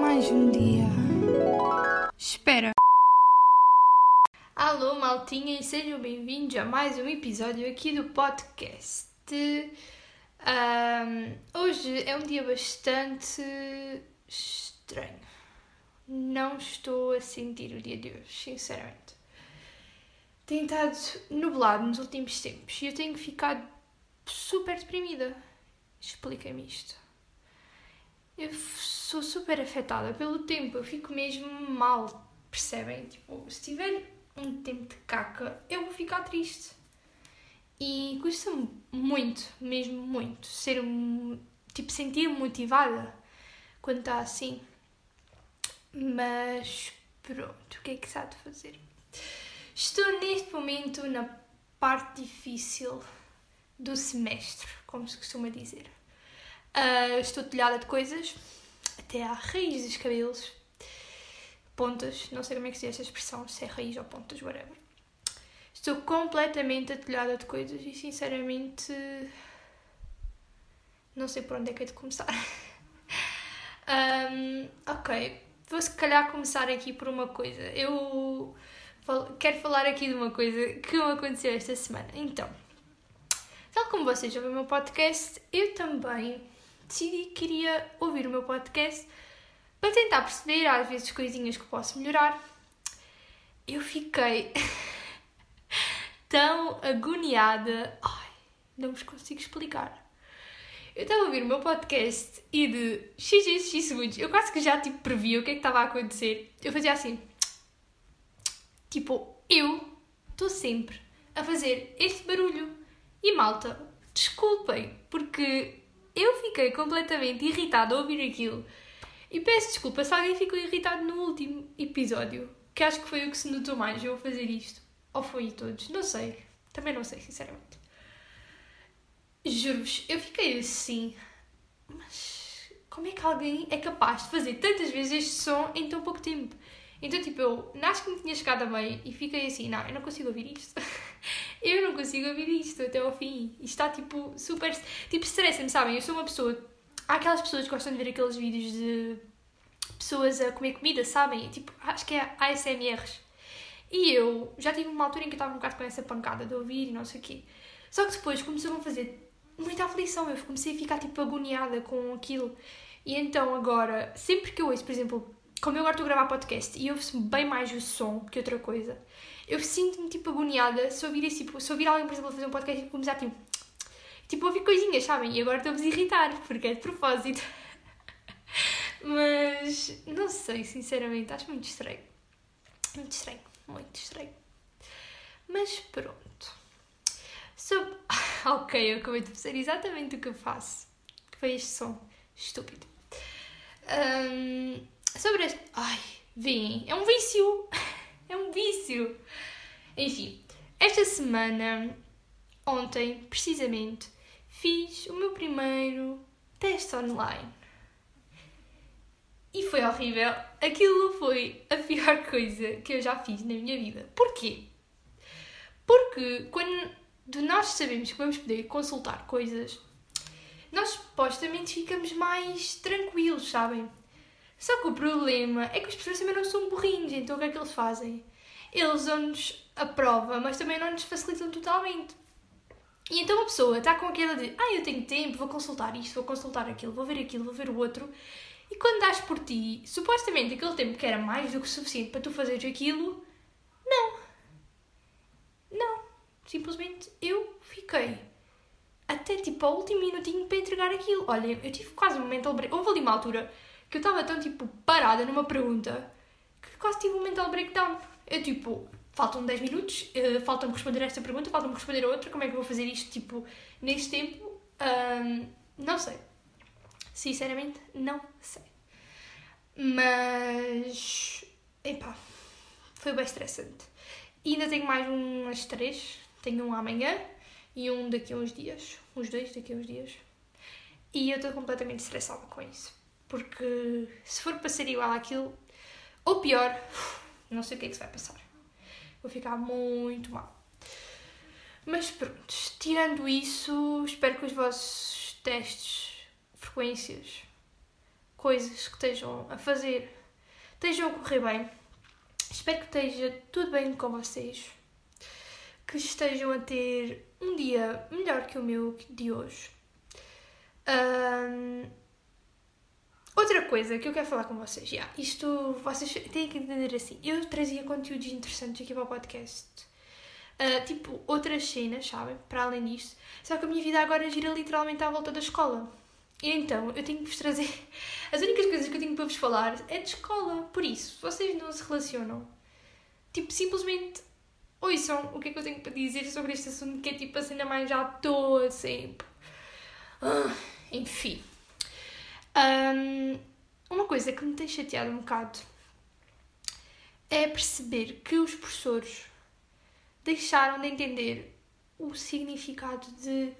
Mais um dia. Espera. Alô, maltinha, e sejam bem-vindos a mais um episódio aqui do podcast. Ahm, hoje é um dia bastante estranho. Não estou a sentir o dia de hoje, sinceramente. Tem estado nublado nos últimos tempos e eu tenho ficado super deprimida. Explica-me isto. Eu sou super afetada pelo tempo, eu fico mesmo mal, percebem? Tipo, se tiver um tempo de caca, eu vou ficar triste. E custa-me muito, mesmo muito, ser tipo, sentir-me motivada quando está assim. Mas pronto, o que é que se há de fazer? Estou neste momento na parte difícil do semestre, como se costuma dizer. Ah, estou telhada de coisas, até à raiz dos cabelos, pontas, não sei como é que se diz esta expressão, se é raiz ou pontas, whatever. Estou completamente atolhada de coisas e sinceramente não sei por onde é que é de começar. Um, ok, vou se calhar começar aqui por uma coisa. Eu quero falar aqui de uma coisa que aconteceu esta semana. Então, tal como vocês ouvem o meu podcast, eu também decidi que queria ouvir o meu podcast para tentar perceber às vezes coisinhas que posso melhorar. Eu fiquei tão agoniada. Ai, não vos consigo explicar. Eu estava a ouvir o meu podcast e de x, x, x segundos, eu quase que já tipo previa o que é que estava a acontecer. Eu fazia assim. Tipo, eu estou sempre a fazer este barulho. E malta, desculpem, porque eu fiquei completamente irritada a ouvir aquilo. E peço desculpa se alguém ficou irritado no último episódio, que acho que foi o que se notou mais eu fazer isto. Ou foi todos, não sei. Também não sei, sinceramente. Juro-vos, eu fiquei assim. Mas como é que alguém é capaz de fazer tantas vezes este som em tão pouco tempo? Então, tipo, eu acho que me tinha chegado a meio e fiquei assim: não, eu não consigo ouvir isto. eu não consigo ouvir isto até ao fim. Isto está, tipo, super. Tipo, estressa-me, sabem? Eu sou uma pessoa. Há aquelas pessoas que gostam de ver aqueles vídeos de pessoas a comer comida, sabem? Tipo, acho que é ASMRs. E eu já tive uma altura em que eu estava um bocado com essa pancada de ouvir e não sei o quê. Só que depois começou a fazer muita aflição. Eu comecei a ficar tipo agoniada com aquilo. E então agora, sempre que eu ouço, por exemplo, como eu agora estou a gravar podcast e ouço bem mais o som que outra coisa, eu sinto-me tipo agoniada se ouvir, esse, tipo, se ouvir alguém, por exemplo, fazer um podcast e começar tipo. Tipo, ouvir coisinhas, sabem? E agora estou-vos a irritar, porque é de propósito. Mas não sei, sinceramente, acho muito estranho. Muito estranho, muito estranho. Mas pronto. Ok, eu acabei de fazer exatamente o que eu faço. Que foi este som estúpido. Ahm, sobre este. Ai, vem, é um vício! É um vício! Enfim, esta semana, ontem, precisamente, fiz o meu primeiro teste online. E foi horrível. Aquilo foi a pior coisa que eu já fiz na minha vida. Porquê? Porque quando nós sabemos que vamos poder consultar coisas, nós supostamente ficamos mais tranquilos, sabem? Só que o problema é que os professores também não são burrinhos, então o que é que eles fazem? Eles dão-nos a prova, mas também não nos facilitam totalmente. E então a pessoa está com aquela de ah, eu tenho tempo, vou consultar isto, vou consultar aquilo, vou ver aquilo, vou ver o outro. E quando dás por ti, supostamente aquele tempo que era mais do que suficiente para tu fazeres aquilo, não. Não. Simplesmente eu fiquei até tipo ao último minutinho para entregar aquilo. Olha, eu tive quase um mental break. Houve ali uma altura que eu estava tão tipo parada numa pergunta que quase tive um mental breakdown. Eu tipo, faltam 10 minutos, eh, falta-me responder esta pergunta, falta-me responder a outra, como é que eu vou fazer isto tipo neste tempo? Ahm, não sei. Sinceramente, não sei. Mas. Epá, foi bem estressante. E ainda tenho mais umas três. Tenho um amanhã e um daqui a uns dias. Uns dois daqui a uns dias. E eu estou completamente estressada com isso. Porque se for para ser igual àquilo, ou pior, não sei o que é que se vai passar. Vou ficar muito mal. Mas pronto, tirando isso, espero que os vossos testes, frequências, coisas que estejam a fazer estejam a correr bem. Espero que esteja tudo bem com vocês. Que estejam a ter um dia melhor que o meu de hoje. Um, outra coisa que eu quero falar com vocês, yeah, isto vocês têm que entender assim. Eu trazia conteúdos interessantes aqui para o podcast. Uh, tipo, outras cenas, sabem? Para além disto. Só que a minha vida agora gira literalmente à volta da escola. E então, eu tenho que vos trazer. As únicas coisas que eu tenho para vos falar é de escola. Por isso, vocês não se relacionam. Tipo, simplesmente ouçam o que é que eu tenho para dizer sobre este assunto, que é tipo a cena mais à toa sempre. Ah, enfim. Um, uma coisa que me tem chateado um bocado é perceber que os professores deixaram de entender o significado de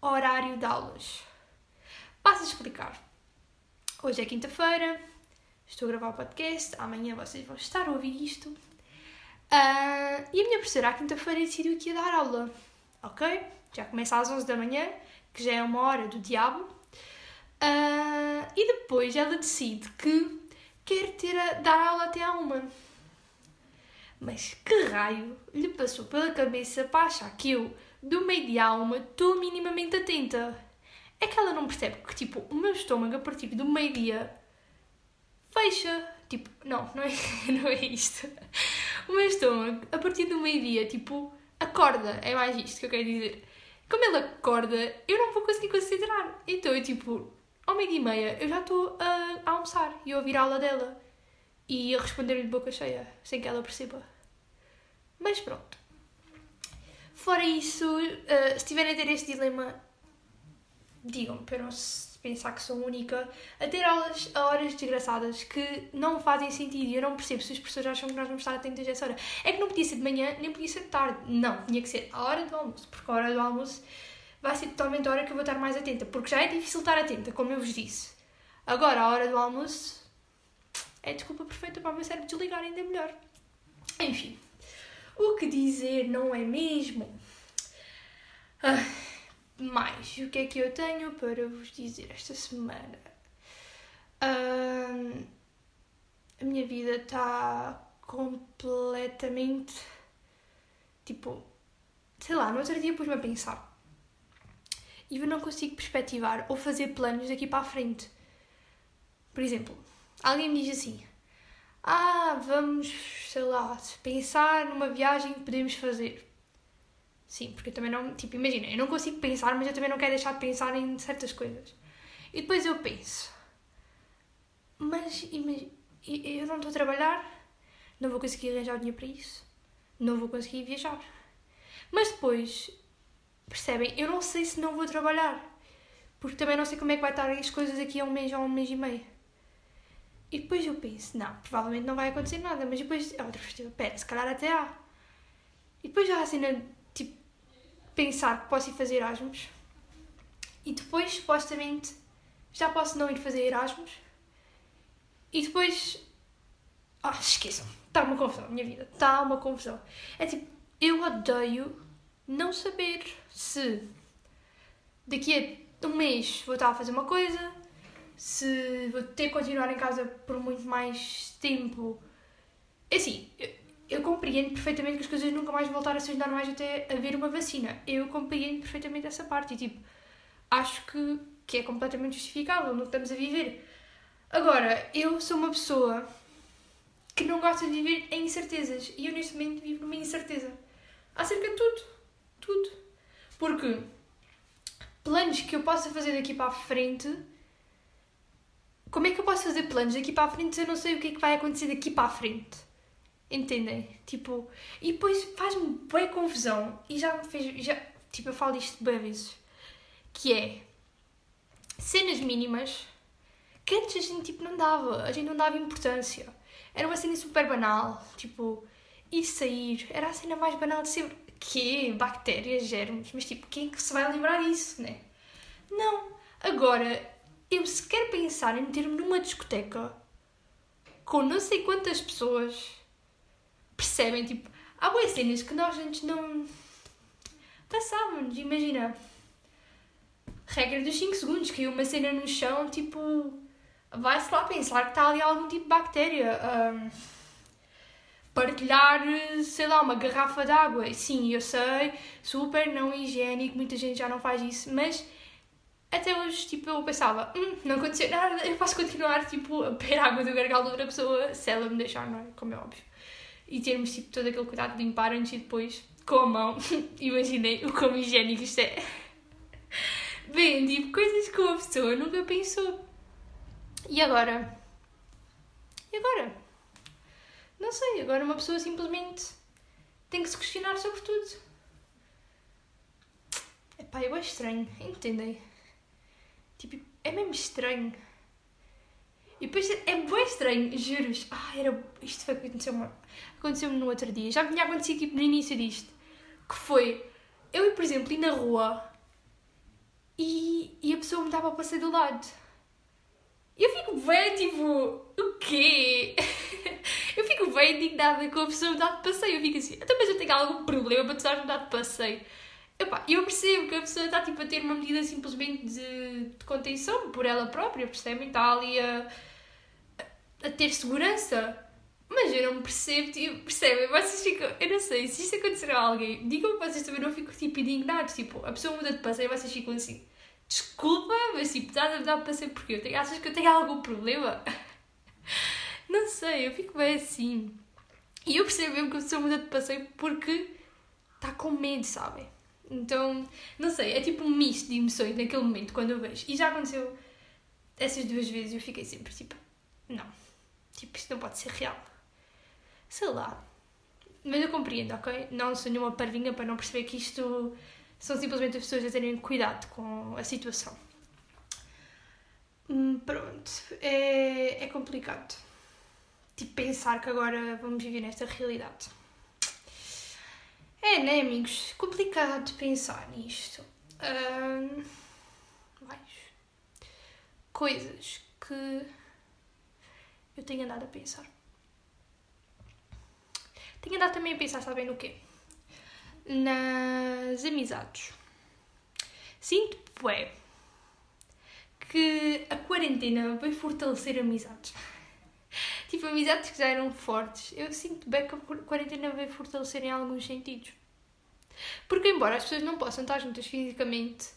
horário de aulas. Passo a explicar. Hoje é quinta-feira, estou a gravar o podcast, amanhã vocês vão estar a ouvir isto. Uh, e a minha professora, à quinta-feira, decidiu que ia dar aula. Ok? Já começa às 11 da manhã, que já é uma hora do diabo. Uh, e depois ela decide que quer ter a, dar aula até à uma. Mas que raio lhe passou pela cabeça para achar que eu, do meio-dia a uma, estou minimamente atenta? É que ela não percebe que, tipo, o meu estômago a partir do meio-dia fecha. Tipo, não, não é, não é isto. O meu estômago a partir do meio-dia, tipo, acorda. É mais isto que eu quero dizer. Como ele acorda, eu não vou conseguir concentrar. Então eu, tipo, ao meio-dia e meia, eu já estou a, almoçar e a ouvir a aula dela. E a responder-lhe de boca cheia, sem que ela perceba. Mas pronto. Fora isso, uh, se tiverem a ter este dilema, digam para não se pensar que sou única, a ter aulas a horas desgraçadas que não fazem sentido e eu não percebo se as pessoas acham que nós vamos estar atentas a essa hora. É que não podia ser de manhã, nem podia ser de tarde. Não, tinha que ser a hora do almoço, porque a hora do almoço vai ser totalmente a hora que eu vou estar mais atenta, porque já é difícil estar atenta, como eu vos disse. Agora, a hora do almoço é desculpa perfeita para o meu cérebro desligar ainda melhor. Enfim, o que dizer, não é mesmo? Ah mais, o que é que eu tenho para vos dizer esta semana? Um, a minha vida está completamente. Tipo, sei lá, no outro dia pus-me a pensar. E eu não consigo perspectivar ou fazer planos daqui para a frente. Por exemplo, alguém me diz assim: Ah, vamos, sei lá, pensar numa viagem que podemos fazer. Sim, porque eu também não. Tipo, imagina, eu não consigo pensar, mas eu também não quero deixar de pensar em certas coisas. E depois eu penso, mas imagina, eu não estou a trabalhar, não vou conseguir arranjar o dinheiro para isso, não vou conseguir viajar. Mas depois, percebem, eu não sei se não vou trabalhar, porque também não sei como é que vai estar as coisas aqui a um mês ou a um mês e meio. E depois eu penso, não, provavelmente não vai acontecer nada, mas depois, a outra perspectiva, pera, se calhar até há. E depois já a cena pensar que posso ir fazer Erasmus e depois, supostamente, já posso não ir fazer Erasmus e depois. Ah, esqueçam, está uma confusão, minha vida, está uma confusão. É tipo, eu odeio não saber se daqui a um mês vou estar a fazer uma coisa, se vou ter que continuar em casa por muito mais tempo. É assim, eu compreendo perfeitamente que as coisas nunca mais vão voltar a ser normais até haver uma vacina. Eu compreendo perfeitamente essa parte e, tipo, acho que, que é completamente justificável no que estamos a viver. Agora, eu sou uma pessoa que não gosta de viver em incertezas e eu neste momento vivo numa incerteza acerca de tudo. Tudo. Porque planos que eu possa fazer daqui para a frente. Como é que eu posso fazer planos daqui para a frente se eu não sei o que é que vai acontecer daqui para a frente? Entendem? Tipo, e depois faz-me bem confusão. E já me fez. Já, tipo, eu falo isto bem vezes. Que é. Cenas mínimas que antes a gente tipo, não dava. A gente não dava importância. Era uma cena super banal. Tipo, ir sair. Era a cena mais banal de sempre. Que bactérias, germes. Mas tipo, quem é que se vai lembrar disso, né? Não. Agora, eu sequer pensar em meter-me numa discoteca com não sei quantas pessoas percebem, tipo, há boas cenas que nós antes não passávamos, imagina. Regra dos 5 segundos, caiu uma cena no chão, tipo, vai-se lá pensar que está ali algum tipo de bactéria. Um, partilhar, sei lá, uma garrafa de água. Sim, eu sei, super não higiênico, muita gente já não faz isso, mas até hoje, tipo, eu pensava, hum, não aconteceu nada, eu posso continuar, tipo, a beber água do gargalo de outra pessoa se ela me deixar, não é? Como é óbvio. E termos, tipo, todo aquele cuidado de limpar antes e depois com a mão. Imaginei o como higiênico isto é. Bem, tipo, coisas que uma pessoa nunca pensou. E agora? E agora? Não sei, agora uma pessoa simplesmente tem que se questionar sobre tudo. Epá, eu acho estranho, entendem? Tipo, é mesmo estranho. E depois é bem estranho, juro-vos. Ah, era. Isto foi aconteceu-me aconteceu no outro dia. Já me tinha acontecido tipo, no início disto. Que foi eu, por exemplo, ir na rua e, e a pessoa me dava para passar do lado. Eu fico bem, tipo, o quê? eu fico bem indignada com a pessoa me dar de passeio. Eu fico assim, então, mas eu tenho algum problema para te dar-me dar de passeio. Epá, eu percebo que a pessoa está tipo, a ter uma medida simplesmente de, de contenção por ela própria, percebem? Está ali a, a, a ter segurança. Mas eu não percebo, tipo, percebem? Vocês ficam, eu não sei, se isto acontecer a alguém, digam que vocês também não ficam tipo indignados. Tipo, a pessoa muda de passeio e vocês ficam assim, desculpa, mas tipo, está a dar passeio porque eu tenho, achas que eu tenho algum problema? não sei, eu fico bem assim. E eu percebo mesmo que a pessoa muda de passeio porque está com medo, sabem? Então, não sei, é tipo um misto de emoções naquele momento quando eu vejo. E já aconteceu essas duas vezes eu fiquei sempre tipo, não, tipo, isto não pode ser real. Sei lá. Mas eu compreendo, ok? Não sou nenhuma parvinha para não perceber que isto são simplesmente as pessoas a terem cuidado com a situação. Hum, pronto, é, é complicado. Tipo, pensar que agora vamos viver nesta realidade. É, né, amigos? Complicado pensar nisto. Um, mais coisas que eu tenho andado a pensar. Tenho andado também a pensar, sabem no quê? Nas amizades. Sinto, é que a quarentena vai fortalecer amizades. Tipo, amizades que já eram fortes. Eu sinto bem que a quarentena vai fortalecer em alguns sentidos. Porque, embora as pessoas não possam estar juntas fisicamente,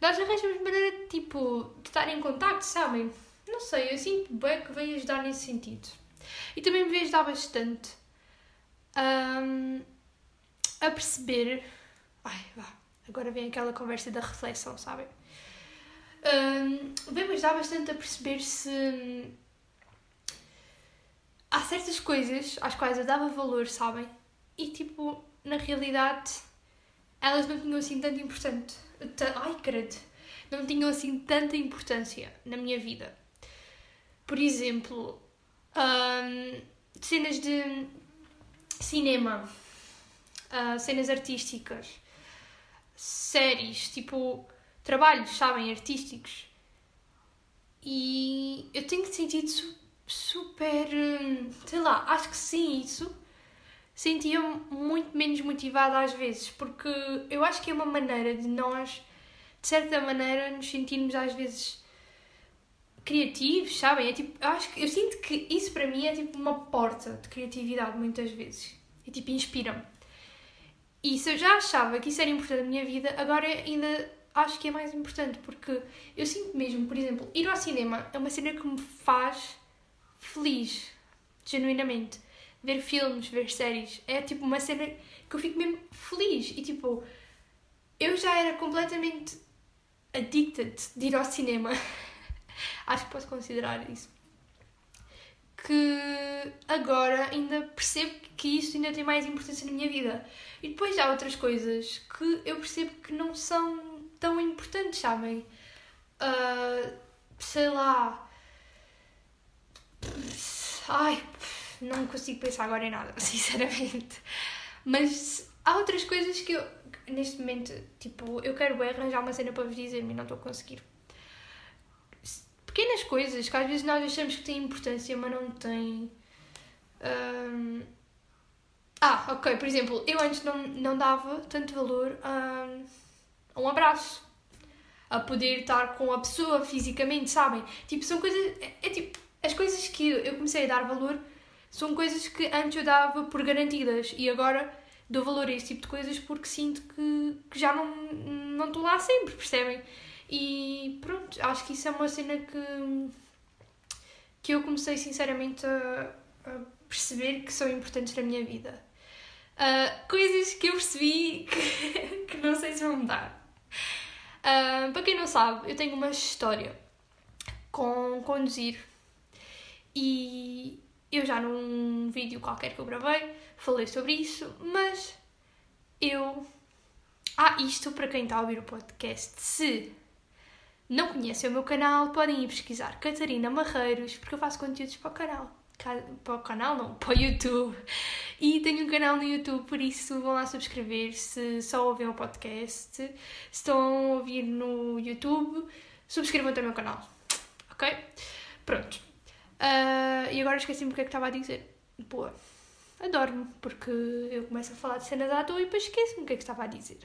nós arranjamos maneira de, tipo, de estar em contato, sabem? Não sei, eu sinto bem que veio ajudar nesse sentido. E também me veio ajudar bastante um, a perceber. Ai, vá, agora vem aquela conversa da reflexão, sabem? Um, veio-me ajudar bastante a perceber se há certas coisas às quais eu dava valor, sabem? E tipo, na realidade, elas não tinham assim tanta importância. Ai, credo! Não tinham assim tanta importância na minha vida. Por exemplo, um, cenas de cinema, uh, cenas artísticas, séries, tipo, trabalhos, sabem, artísticos. E eu tenho sentido super. Hum, sei lá, acho que sim, isso. Sentia-me muito menos motivada às vezes, porque eu acho que é uma maneira de nós, de certa maneira, nos sentirmos às vezes criativos, sabem? É tipo, eu acho que eu sinto que isso para mim é tipo uma porta de criatividade muitas vezes. E tipo, inspira-me. E se eu já achava que isso era importante na minha vida, agora ainda acho que é mais importante, porque eu sinto mesmo, por exemplo, ir ao cinema é uma cena que me faz feliz, genuinamente. Ver filmes, ver séries, é tipo uma cena que eu fico mesmo feliz. E tipo, eu já era completamente addicted de ir ao cinema. Acho que posso considerar isso. Que agora ainda percebo que isso ainda tem mais importância na minha vida. E depois há outras coisas que eu percebo que não são tão importantes, sabem? Uh, sei lá, Ai, não consigo pensar agora em nada, sinceramente. Mas há outras coisas que eu, neste momento, tipo, eu quero arranjar uma cena para vos dizer e não estou a conseguir. Pequenas coisas que às vezes nós achamos que têm importância, mas não têm. Um... Ah, ok, por exemplo, eu antes não, não dava tanto valor a, um abraço. a poder estar com a pessoa fisicamente, sabem? Tipo, são coisas. É, é tipo, as coisas que eu comecei a dar valor são coisas que antes eu dava por garantidas e agora dou valor a esse tipo de coisas porque sinto que, que já não não estou lá sempre, percebem? E pronto, acho que isso é uma cena que, que eu comecei sinceramente a, a perceber que são importantes na minha vida. Uh, coisas que eu percebi que, que não sei se vão mudar. Uh, para quem não sabe, eu tenho uma história com conduzir e eu já num vídeo qualquer que eu gravei falei sobre isso, mas eu. Ah, isto para quem está a ouvir o podcast, se não conhecem o meu canal, podem ir pesquisar Catarina Marreiros, porque eu faço conteúdos para o canal. Para o canal, não, para o YouTube. E tenho um canal no YouTube, por isso vão lá subscrever se só ouvem o podcast. Se estão a ouvir no YouTube, subscrevam também o canal. Ok? Pronto. Uh, e agora esqueci-me o que é que estava a dizer. Boa. Adoro-me, porque eu começo a falar de cenas à toa e depois esqueço-me o que é que estava a dizer.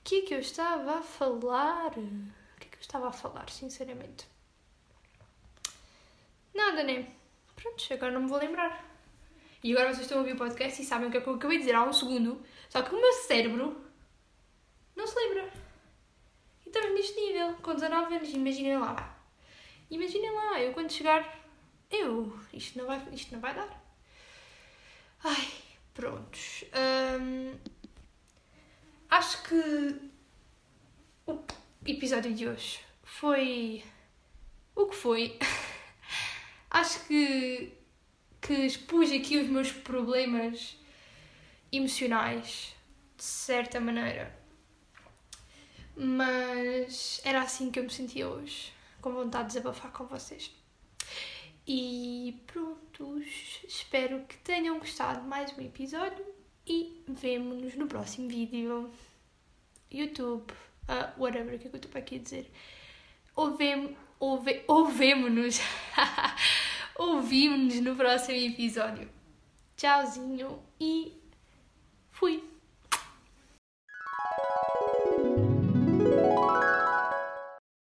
O que é que eu estava a falar? Estava a falar, sinceramente? Nada, né? Pronto, agora não me vou lembrar. E agora vocês estão a ouvir o podcast e sabem o que é que eu acabei de dizer há um segundo. Só que o meu cérebro não se lembra. E estamos neste nível, com 19 anos, imaginem lá. Imaginem lá, eu quando chegar. Eu. Isto não vai, isto não vai dar. Ai, prontos. Hum, acho que episódio de hoje foi o que foi. Acho que, que expus aqui os meus problemas emocionais, de certa maneira. Mas era assim que eu me sentia hoje, com vontade de desabafar com vocês. E prontos, espero que tenham gostado de mais um episódio e vemo-nos no próximo vídeo. YouTube Uh, whatever, o que é que eu estou para aqui dizer? ouvem ouve, ouvemo-nos. Ouvimos-nos no próximo episódio. Tchauzinho e fui!